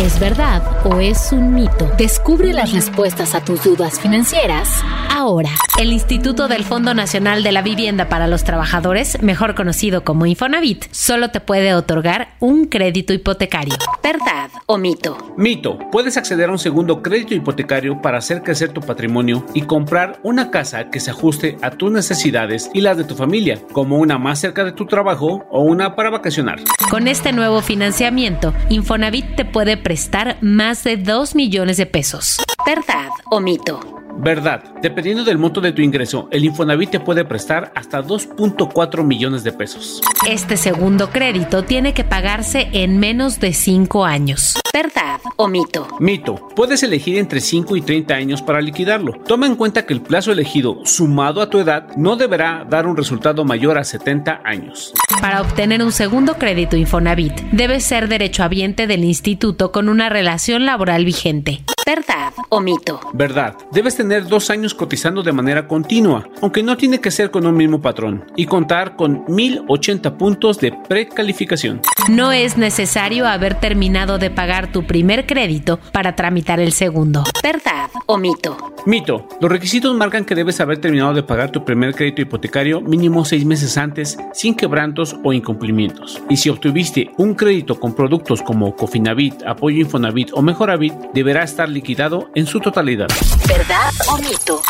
¿Es verdad o es un mito? Descubre las respuestas a tus dudas financieras ahora. El Instituto del Fondo Nacional de la Vivienda para los Trabajadores, mejor conocido como Infonavit, solo te puede otorgar un crédito hipotecario. ¿Verdad o mito? Mito. Puedes acceder a un segundo crédito hipotecario para hacer crecer tu patrimonio y comprar una casa que se ajuste a tus necesidades y las de tu familia, como una más cerca de tu trabajo o una para vacacionar. Con este nuevo financiamiento, Infonavit te puede prestar más de 2 millones de pesos. ¿Verdad o mito? Verdad, dependiendo del monto de tu ingreso, el Infonavit te puede prestar hasta 2.4 millones de pesos. Este segundo crédito tiene que pagarse en menos de 5 años. ¿Verdad o mito? Mito, puedes elegir entre 5 y 30 años para liquidarlo. Toma en cuenta que el plazo elegido, sumado a tu edad, no deberá dar un resultado mayor a 70 años. Para obtener un segundo crédito Infonavit, debes ser derechohabiente del instituto con una relación laboral vigente. ¿Verdad o mito? Verdad, debes tener dos años cotizando de manera continua, aunque no tiene que ser con un mismo patrón, y contar con 1080 puntos de precalificación. No es necesario haber terminado de pagar tu primer crédito para tramitar el segundo. ¿Verdad o mito? Mito. Los requisitos marcan que debes haber terminado de pagar tu primer crédito hipotecario mínimo seis meses antes, sin quebrantos o incumplimientos. Y si obtuviste un crédito con productos como Cofinavit, Apoyo Infonavit o Mejoravit, deberá estar liquidado en su totalidad. ¿Verdad o mito?